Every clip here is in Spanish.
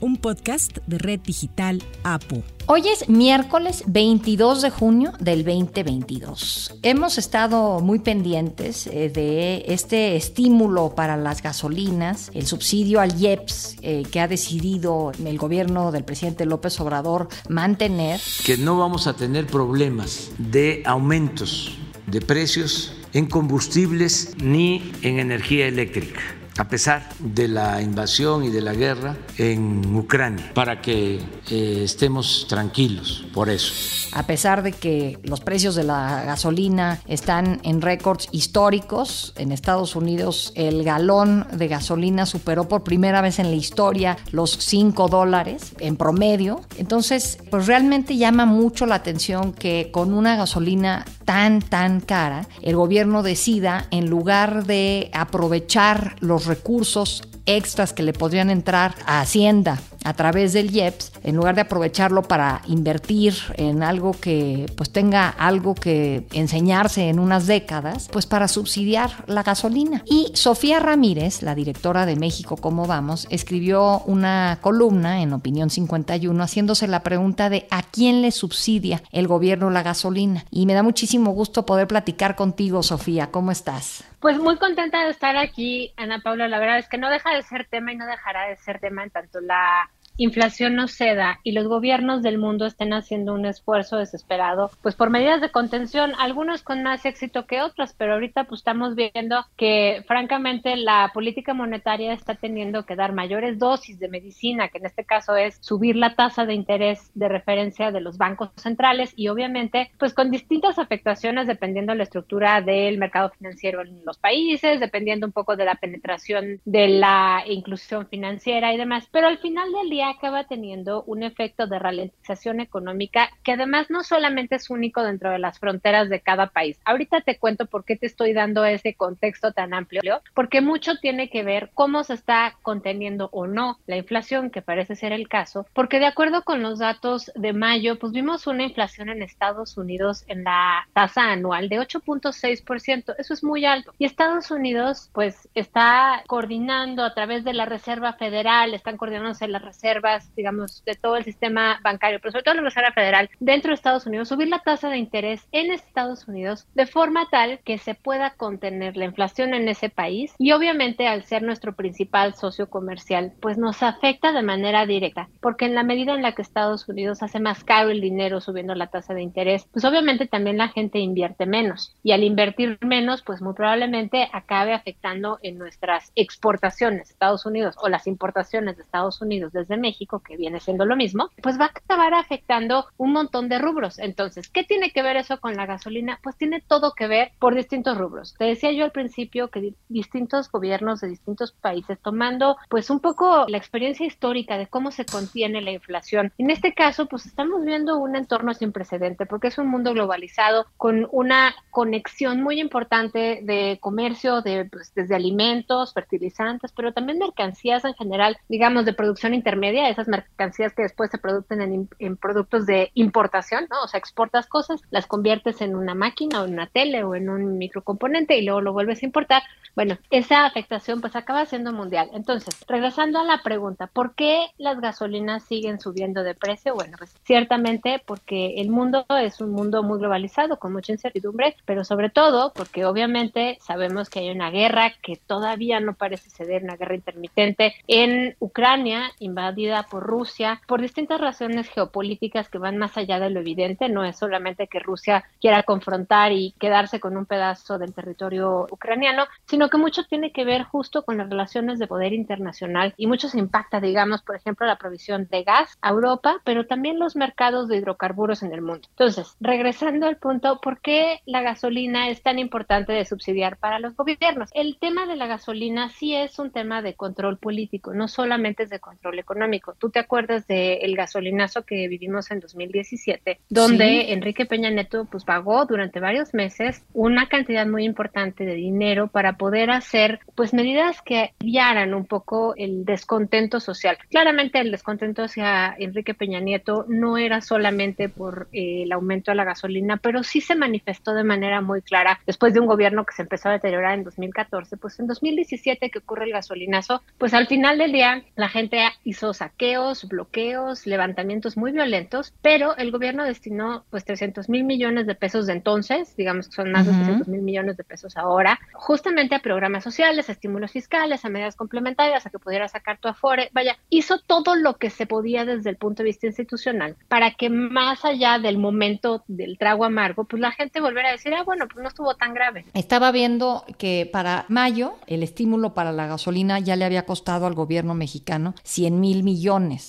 un podcast de Red Digital APU. Hoy es miércoles 22 de junio del 2022. Hemos estado muy pendientes eh, de este estímulo para las gasolinas, el subsidio al IEPS eh, que ha decidido el gobierno del presidente López Obrador mantener. Que no vamos a tener problemas de aumentos de precios en combustibles ni en energía eléctrica a pesar de la invasión y de la guerra en Ucrania, para que eh, estemos tranquilos por eso. A pesar de que los precios de la gasolina están en récords históricos, en Estados Unidos el galón de gasolina superó por primera vez en la historia los 5 dólares en promedio. Entonces, pues realmente llama mucho la atención que con una gasolina tan, tan cara, el gobierno decida, en lugar de aprovechar los recursos extras que le podrían entrar a Hacienda a través del IEPS, en lugar de aprovecharlo para invertir en algo que pues tenga algo que enseñarse en unas décadas, pues para subsidiar la gasolina. Y Sofía Ramírez, la directora de México Cómo Vamos, escribió una columna en Opinión 51 haciéndose la pregunta de a quién le subsidia el gobierno la gasolina. Y me da muchísimo gusto poder platicar contigo, Sofía. ¿Cómo estás? Pues muy contenta de estar aquí, Ana Paula. La verdad es que no deja de ser tema y no dejará de ser tema en tanto la inflación no ceda y los gobiernos del mundo estén haciendo un esfuerzo desesperado, pues por medidas de contención, algunos con más éxito que otras, pero ahorita pues estamos viendo que francamente la política monetaria está teniendo que dar mayores dosis de medicina, que en este caso es subir la tasa de interés de referencia de los bancos centrales y obviamente pues con distintas afectaciones dependiendo de la estructura del mercado financiero en los países, dependiendo un poco de la penetración de la inclusión financiera y demás, pero al final del día acaba teniendo un efecto de ralentización económica que además no solamente es único dentro de las fronteras de cada país. Ahorita te cuento por qué te estoy dando ese contexto tan amplio, porque mucho tiene que ver cómo se está conteniendo o no la inflación, que parece ser el caso, porque de acuerdo con los datos de mayo, pues vimos una inflación en Estados Unidos en la tasa anual de 8.6%, eso es muy alto. Y Estados Unidos pues está coordinando a través de la Reserva Federal, están coordinándose las reservas digamos, de todo el sistema bancario, pero sobre todo la Reserva Federal dentro de Estados Unidos, subir la tasa de interés en Estados Unidos de forma tal que se pueda contener la inflación en ese país y obviamente al ser nuestro principal socio comercial, pues nos afecta de manera directa, porque en la medida en la que Estados Unidos hace más caro el dinero subiendo la tasa de interés, pues obviamente también la gente invierte menos y al invertir menos, pues muy probablemente acabe afectando en nuestras exportaciones de Estados Unidos o las importaciones de Estados Unidos desde México que viene siendo lo mismo, pues va a acabar afectando un montón de rubros. Entonces, ¿qué tiene que ver eso con la gasolina? Pues tiene todo que ver por distintos rubros. Te decía yo al principio que distintos gobiernos de distintos países tomando pues un poco la experiencia histórica de cómo se contiene la inflación. En este caso, pues estamos viendo un entorno sin precedente porque es un mundo globalizado con una conexión muy importante de comercio, de, pues, desde alimentos, fertilizantes, pero también mercancías en general, digamos, de producción intermedia esas mercancías que después se producen en, productos de importación, ¿no? O sea, exportas cosas, las conviertes en una máquina o en una tele o en un microcomponente y luego lo vuelves a importar. Bueno, esa afectación pues acaba siendo mundial. Entonces, regresando a la pregunta, ¿por qué las gasolinas siguen subiendo de precio? Bueno, pues ciertamente porque el mundo es un mundo muy globalizado, con mucha incertidumbre, pero sobre todo porque obviamente sabemos que hay una guerra que todavía no parece ceder, una guerra intermitente en Ucrania, invadida por Rusia por distintas razones geopolíticas que van más allá de lo evidente. No es solamente que Rusia quiera confrontar y quedarse con un pedazo del territorio ucraniano, sino que mucho tiene que ver justo con las relaciones de poder internacional y mucho se impacta, digamos, por ejemplo, la provisión de gas a Europa, pero también los mercados de hidrocarburos en el mundo. Entonces, regresando al punto, ¿por qué la gasolina es tan importante de subsidiar para los gobiernos? El tema de la gasolina sí es un tema de control político, no solamente es de control económico económico. Tú te acuerdas del gasolinazo que vivimos en 2017, donde Enrique Peña Neto pues pagó durante varios meses una cantidad muy importante de dinero para poder hacer pues medidas que aliviaran un poco el descontento social. Claramente el descontento hacia Enrique Peña Nieto no era solamente por eh, el aumento de la gasolina, pero sí se manifestó de manera muy clara después de un gobierno que se empezó a deteriorar en 2014, pues en 2017 que ocurre el gasolinazo, pues al final del día la gente hizo saqueos, bloqueos, levantamientos muy violentos, pero el gobierno destinó pues 300 mil millones de pesos de entonces, digamos que son más de 300 mil millones de pesos ahora, justamente a programas sociales, a estímulos fiscales, a medidas complementarias, a que pudiera sacar tu afore, vaya, hizo todo lo que se podía desde el punto de vista institucional para que más allá del momento del trago amargo, pues la gente volviera a decir, ah, bueno, pues no estuvo tan grave. Estaba viendo que para mayo el estímulo para la gasolina ya le había costado al gobierno mexicano 100 mil millones.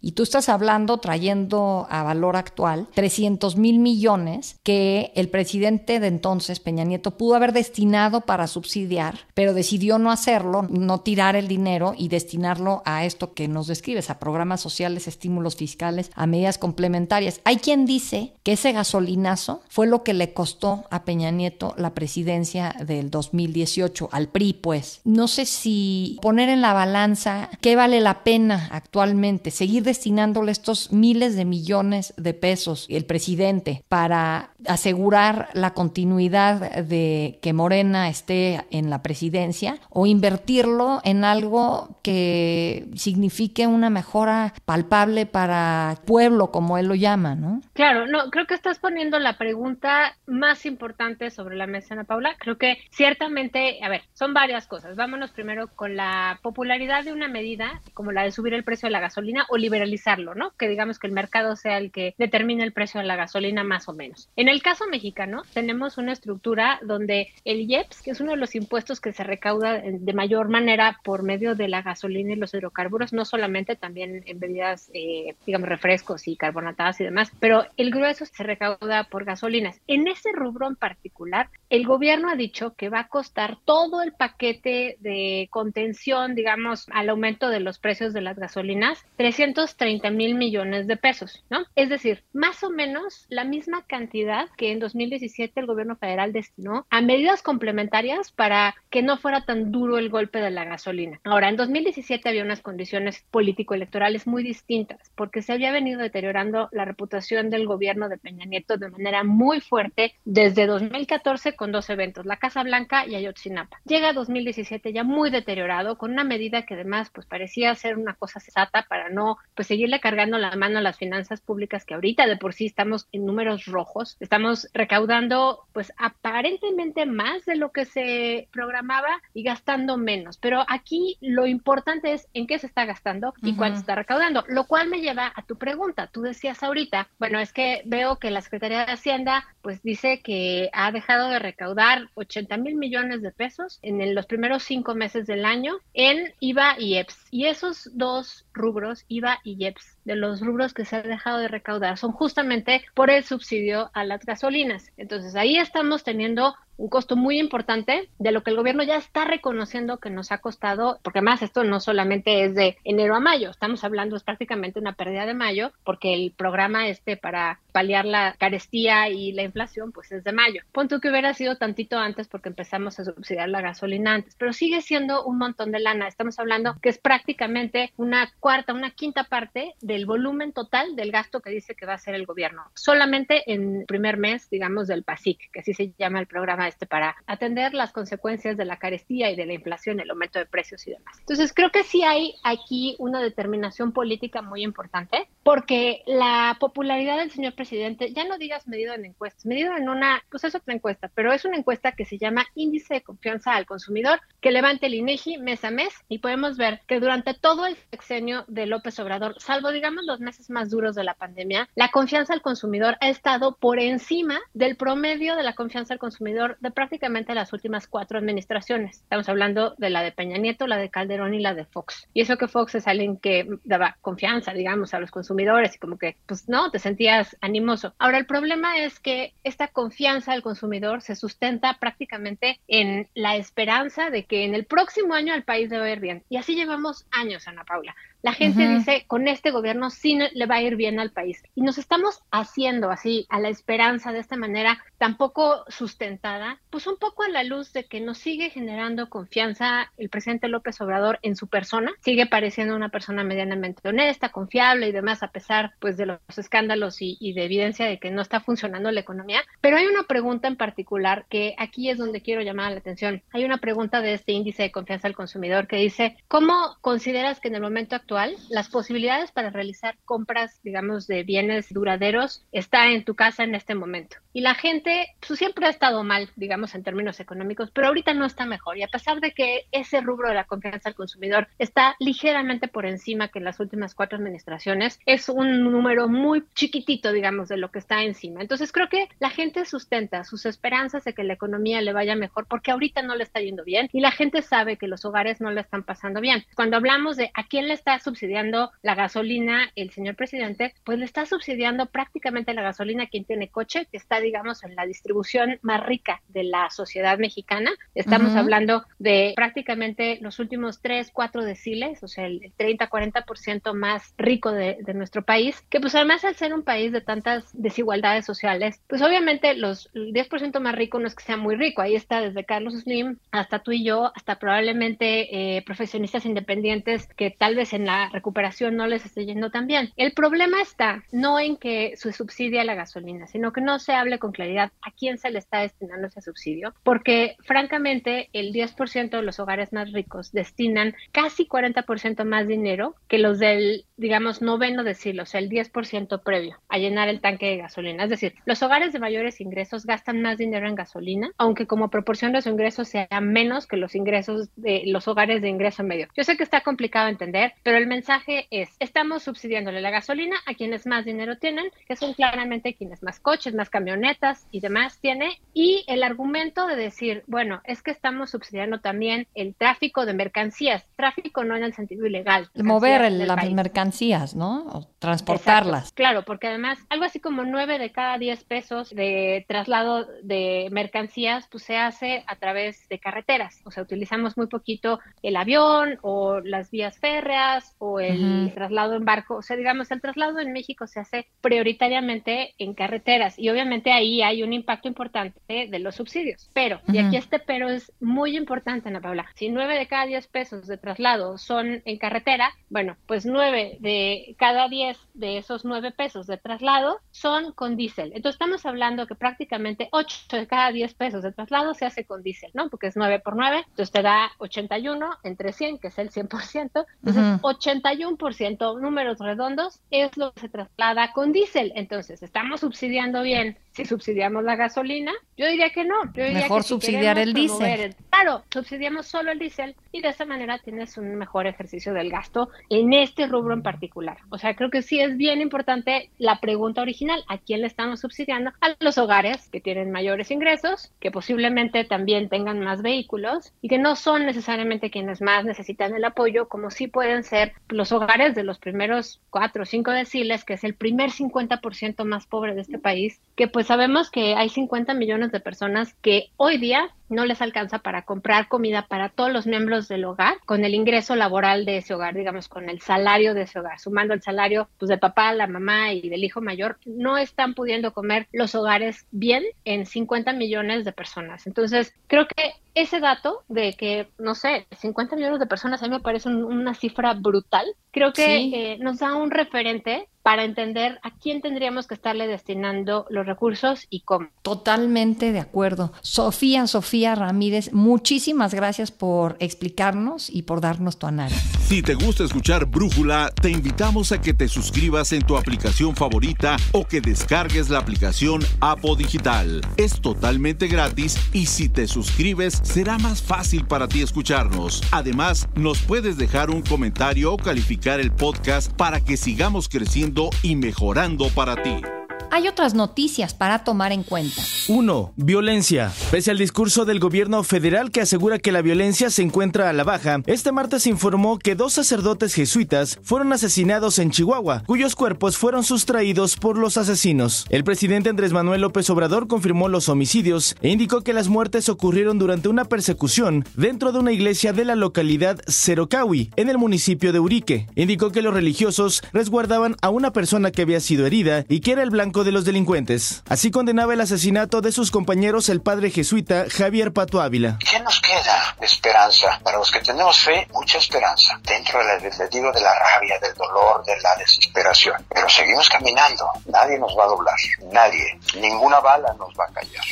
Y tú estás hablando, trayendo a valor actual, 300 mil millones que el presidente de entonces, Peña Nieto, pudo haber destinado para subsidiar, pero decidió no hacerlo, no tirar el dinero y destinarlo a esto que nos describes, a programas sociales, estímulos fiscales, a medidas complementarias. Hay quien dice que ese gasolinazo fue lo que le costó a Peña Nieto la presidencia del 2018, al PRI, pues. No sé si poner en la balanza qué vale la pena actualmente, seguir destinándole estos miles de millones de pesos el presidente para asegurar la continuidad de que Morena esté en la presidencia o invertirlo en algo que signifique una mejora palpable para pueblo, como él lo llama, ¿no? Claro, no, creo que estás poniendo la pregunta más importante sobre la mesa, Ana Paula. Creo que ciertamente, a ver, son varias cosas. Vámonos primero con la popularidad de una medida como la de subir el precio de la gasolina o liberalizarlo, ¿no? Que digamos que el mercado sea el que determine el precio de la gasolina más o menos. En el caso mexicano, tenemos una estructura donde el IEPS, que es uno de los impuestos que se recauda de mayor manera por medio de la gasolina y los hidrocarburos, no solamente también en bebidas, eh, digamos, refrescos y carbonatadas y demás, pero el grueso se recauda por gasolinas. En ese rubro en particular, el gobierno ha dicho que va a costar todo el paquete de contención, digamos, al aumento de los precios de las gasolinas, 330 mil millones de pesos, ¿no? Es decir, más o menos la misma cantidad que en 2017 el gobierno federal destinó a medidas complementarias para que no fuera tan duro el golpe de la gasolina. Ahora, en 2017 había unas condiciones político-electorales muy distintas, porque se había venido deteriorando la reputación del gobierno de Peña Nieto de manera muy fuerte desde 2014 con dos eventos, la Casa Blanca y Ayotzinapa. Llega 2017 ya muy deteriorado, con una medida que además pues parecía ser una cosa sensata para no pues seguirle cargando la mano a las finanzas públicas que ahorita de por sí estamos en números rojos, estamos recaudando pues aparentemente más de lo que se programaba y gastando menos. Pero aquí lo importante es en qué se está gastando y cuánto se está recaudando, lo cual me lleva a tu pregunta. Tú decías ahorita, bueno, es que veo que la Secretaría de Hacienda pues dice que ha dejado de recaudar 80 mil millones de pesos en los primeros cinco meses del año en IVA y EPS. Y esos dos rubros, IVA y EPS, de los rubros que se ha dejado de recaudar son justamente por el subsidio a las gasolinas. Entonces ahí estamos teniendo un costo muy importante de lo que el gobierno ya está reconociendo que nos ha costado, porque además esto no solamente es de enero a mayo, estamos hablando es prácticamente una pérdida de mayo, porque el programa este para paliar la carestía y la inflación, pues es de mayo. Punto que hubiera sido tantito antes porque empezamos a subsidiar la gasolina antes, pero sigue siendo un montón de lana. Estamos hablando que es prácticamente una cuarta, una quinta parte del volumen total del gasto que dice que va a hacer el gobierno, solamente en el primer mes, digamos, del PASIC, que así se llama el programa este para atender las consecuencias de la carestía y de la inflación, el aumento de precios y demás. Entonces, creo que sí hay aquí una determinación política muy importante, porque la popularidad del señor presidente, ya no digas medido en encuestas, medido en una, pues es otra encuesta, pero es una encuesta que se llama Índice de Confianza al Consumidor, que levanta el INEGI mes a mes y podemos ver que durante todo el sexenio de López Obrador, salvo digamos los meses más duros de la pandemia, la confianza al consumidor ha estado por encima del promedio de la confianza al consumidor de prácticamente las últimas cuatro administraciones. Estamos hablando de la de Peña Nieto, la de Calderón y la de Fox. Y eso que Fox es alguien que daba confianza, digamos, a los consumidores y como que, pues no, te sentías animoso. Ahora, el problema es que esta confianza al consumidor se sustenta prácticamente en la esperanza de que en el próximo año el país debe ir bien. Y así llevamos años, Ana Paula La gente dice, con este gobierno sí le va a ir bien al país. Y nos estamos haciendo así, a la esperanza de esta manera, tampoco sustentada, pues un poco a la luz de que nos sigue generando confianza el presidente López Obrador en su persona, sigue pareciendo una persona medianamente honesta, confiable y demás, a pesar pues de los escándalos y, y de evidencia de que no está funcionando la economía. Pero hay una pregunta en particular que aquí es donde quiero llamar la atención. Hay una pregunta de este índice de confianza del consumidor que dice, ¿cómo consideras que en el momento actual las posibilidades para realizar compras, digamos, de bienes duraderos está en tu casa en este momento? Y la gente pues, siempre ha estado mal, digamos, en términos económicos, pero ahorita no está mejor. Y a pesar de que ese rubro de la confianza del consumidor está ligeramente por encima que en las últimas cuatro administraciones, es un número muy chiquitito, digamos, de lo que está encima. Entonces creo que la gente sustenta sus esperanzas de que la economía le vaya mejor porque ahorita no le está yendo bien y la gente sabe que los hogares no le están pasando bien. Cuando hablamos de a quién le está subsidiando la gasolina el señor presidente, pues le está subsidiando prácticamente la gasolina a quien tiene coche, que está digamos, en la distribución más rica de la sociedad mexicana. Estamos hablando de prácticamente los últimos 3, 4 deciles, o sea, el 30, 40% más rico de, de, nuestro país, que pues además al ser un país de tantas desigualdades sociales, pues obviamente los el 10% más rico no es que sea muy rico, ahí está desde Carlos Slim hasta tú y yo, hasta probablemente eh, profesionistas independientes que tal vez en la recuperación no les esté yendo tan bien. El problema está no en que se subsidia la gasolina, sino que no se habla con claridad a quién se le está destinando ese subsidio, porque francamente el 10% de los hogares más ricos destinan casi 40% más dinero que los del, digamos, noveno decirlo, o sea, el 10% previo a llenar el tanque de gasolina. Es decir, los hogares de mayores ingresos gastan más dinero en gasolina, aunque como proporción de su ingreso sea menos que los ingresos de los hogares de ingreso medio. Yo sé que está complicado entender, pero el mensaje es, estamos subsidiándole la gasolina a quienes más dinero tienen, que son claramente quienes más coches, más camiones, netas y demás tiene, y el argumento de decir, bueno, es que estamos subsidiando también el tráfico de mercancías, tráfico no en el sentido ilegal. Mover las mercancías, ¿no? O transportarlas. Claro, porque además algo así como nueve de cada diez pesos de traslado de mercancías, pues se hace a través de carreteras, o sea, utilizamos muy poquito el avión o las vías férreas o el traslado en barco, o sea, digamos, el traslado en México se hace prioritariamente en carreteras y obviamente ahí hay un impacto importante de los subsidios. Pero, y aquí este pero es muy importante, Ana Paula, si nueve de cada diez pesos de traslado son en carretera, bueno, pues nueve de cada diez de esos nueve pesos de traslado son con diésel. Entonces estamos hablando que prácticamente ocho de cada diez pesos de traslado se hace con diésel, ¿no? Porque es nueve por nueve, entonces te da 81 entre 100, que es el 100%. Entonces, 81% números redondos es lo que se traslada con diésel. Entonces, estamos subsidiando bien si subsidiamos la gasolina, yo diría que no. Yo diría mejor subsidiar el diésel. claro, subsidiamos solo el diésel y de esa manera tienes un mejor ejercicio del gasto en este rubro en particular. O sea, creo que sí es bien importante la pregunta original, ¿a quién le estamos subsidiando? A los hogares que tienen mayores ingresos, que posiblemente también tengan más vehículos y que no son necesariamente quienes más necesitan el apoyo, como sí pueden ser los hogares de los primeros cuatro o cinco deciles, que es el primer 50% más pobre de este país, que pues sabemos que hay 50 millones de personas que hoy día no les alcanza para comprar comida para todos los miembros del hogar con el ingreso laboral de ese hogar, digamos, con el salario de ese hogar, sumando el salario pues del papá, la mamá y del hijo mayor, no están pudiendo comer los hogares bien en 50 millones de personas. Entonces, creo que ese dato de que, no sé, 50 millones de personas a mí me parece una cifra brutal, creo que eh, nos da un referente para entender a quién tendríamos que estarle destinando los recursos y cómo. Totalmente de acuerdo. Sofía, Sofía Ramírez, muchísimas gracias por explicarnos y por darnos tu análisis. Si te gusta escuchar Brújula, te invitamos a que te suscribas en tu aplicación favorita o que descargues la aplicación Apo Digital. Es totalmente gratis y si te suscribes será más fácil para ti escucharnos. Además, nos puedes dejar un comentario o calificar el podcast para que sigamos creciendo y mejorando para ti. Hay otras noticias para tomar en cuenta. 1. Violencia. Pese al discurso del gobierno federal que asegura que la violencia se encuentra a la baja, este martes informó que dos sacerdotes jesuitas fueron asesinados en Chihuahua, cuyos cuerpos fueron sustraídos por los asesinos. El presidente Andrés Manuel López Obrador confirmó los homicidios e indicó que las muertes ocurrieron durante una persecución dentro de una iglesia de la localidad Cerocawi, en el municipio de Urique. Indicó que los religiosos resguardaban a una persona que había sido herida y que era el blanco de los delincuentes. Así condenaba el asesinato de sus compañeros el padre jesuita Javier Pato Ávila. ¿Qué nos queda de esperanza? Para los que tenemos fe, mucha esperanza. Dentro del digo de la rabia, del dolor, de la desesperación. Pero seguimos caminando. Nadie nos va a doblar. Nadie. Ninguna bala nos va a callar.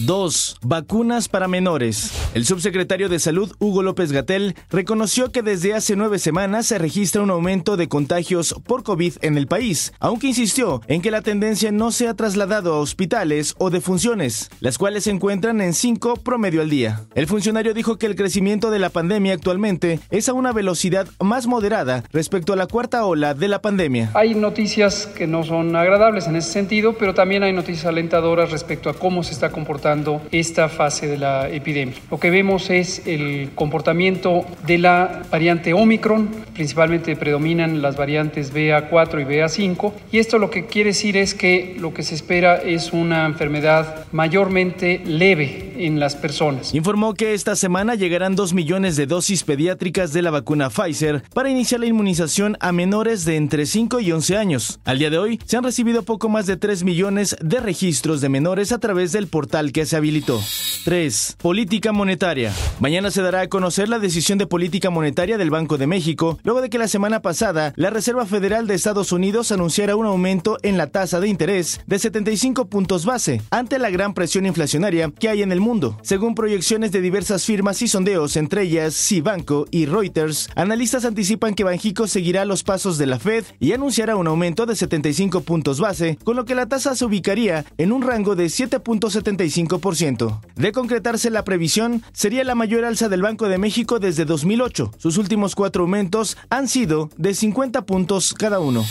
2. Vacunas para menores. El subsecretario de Salud, Hugo López Gatel, reconoció que desde hace nueve semanas se registra un aumento de contagios por COVID en el país, aunque insistió en que la tendencia no se ha trasladado a hospitales o defunciones, las cuales se encuentran en 5 promedio al día. El funcionario dijo que el crecimiento de la pandemia actualmente es a una velocidad más moderada respecto a la cuarta ola de la pandemia. Hay noticias que no son agradables en ese sentido, pero también hay noticias alentadoras respecto a cómo se está comportando esta fase de la epidemia. Lo que vemos es el comportamiento de la variante Omicron, principalmente predominan las variantes BA4 y BA5, y esto lo que quiere decir es que lo que se espera es una enfermedad mayormente leve en las personas. Informó que esta semana llegarán 2 millones de dosis pediátricas de la vacuna Pfizer para iniciar la inmunización a menores de entre 5 y 11 años. Al día de hoy se han recibido poco más de 3 millones de registros de menores a través del portal que se habilitó. 3. Política monetaria. Mañana se dará a conocer la decisión de política monetaria del Banco de México, luego de que la semana pasada la Reserva Federal de Estados Unidos anunciara un aumento en la tasa de interés de 75 puntos base ante la gran presión inflacionaria que hay en el mundo. Según proyecciones de diversas firmas y sondeos, entre ellas Cibanco y Reuters, analistas anticipan que Banjico seguirá los pasos de la Fed y anunciará un aumento de 75 puntos base, con lo que la tasa se ubicaría en un rango de 7.75%. De concretarse la previsión, sería la mayor alza del Banco de México desde 2008. Sus últimos cuatro aumentos han sido de 50 puntos cada uno.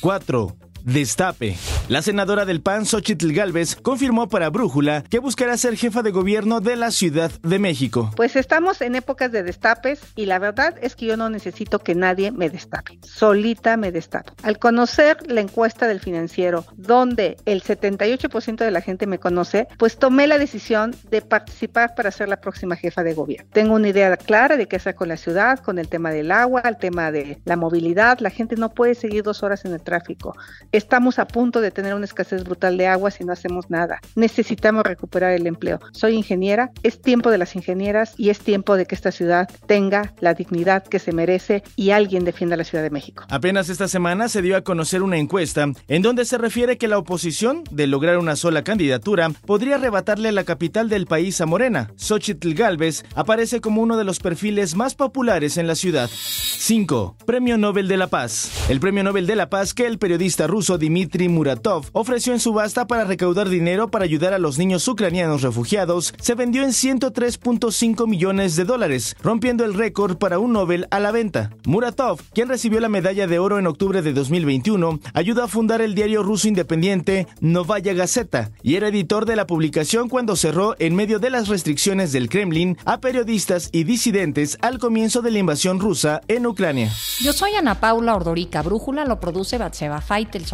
4. Destape. La senadora del PAN, Xochitl Galvez, confirmó para Brújula que buscará ser jefa de gobierno de la Ciudad de México. Pues estamos en épocas de destapes y la verdad es que yo no necesito que nadie me destape. Solita me destapo. Al conocer la encuesta del financiero, donde el 78% de la gente me conoce, pues tomé la decisión de participar para ser la próxima jefa de gobierno. Tengo una idea clara de qué hacer con la ciudad, con el tema del agua, el tema de la movilidad. La gente no puede seguir dos horas en el tráfico Estamos a punto de tener una escasez brutal de agua si no hacemos nada. Necesitamos recuperar el empleo. Soy ingeniera, es tiempo de las ingenieras y es tiempo de que esta ciudad tenga la dignidad que se merece y alguien defienda la Ciudad de México. Apenas esta semana se dio a conocer una encuesta en donde se refiere que la oposición, de lograr una sola candidatura, podría arrebatarle la capital del país a Morena. Xochitl Galvez aparece como uno de los perfiles más populares en la ciudad. 5. Premio Nobel de la Paz. El Premio Nobel de la Paz que el periodista ruso Dmitry Muratov ofreció en subasta para recaudar dinero para ayudar a los niños ucranianos refugiados se vendió en 103.5 millones de dólares, rompiendo el récord para un Nobel a la venta. Muratov, quien recibió la medalla de oro en octubre de 2021, ayudó a fundar el diario ruso independiente Novaya Gazeta y era editor de la publicación cuando cerró en medio de las restricciones del Kremlin a periodistas y disidentes al comienzo de la invasión rusa en Ucrania. Yo soy Ana Paula Ordorica. Brújula lo produce Batseba Faitelson.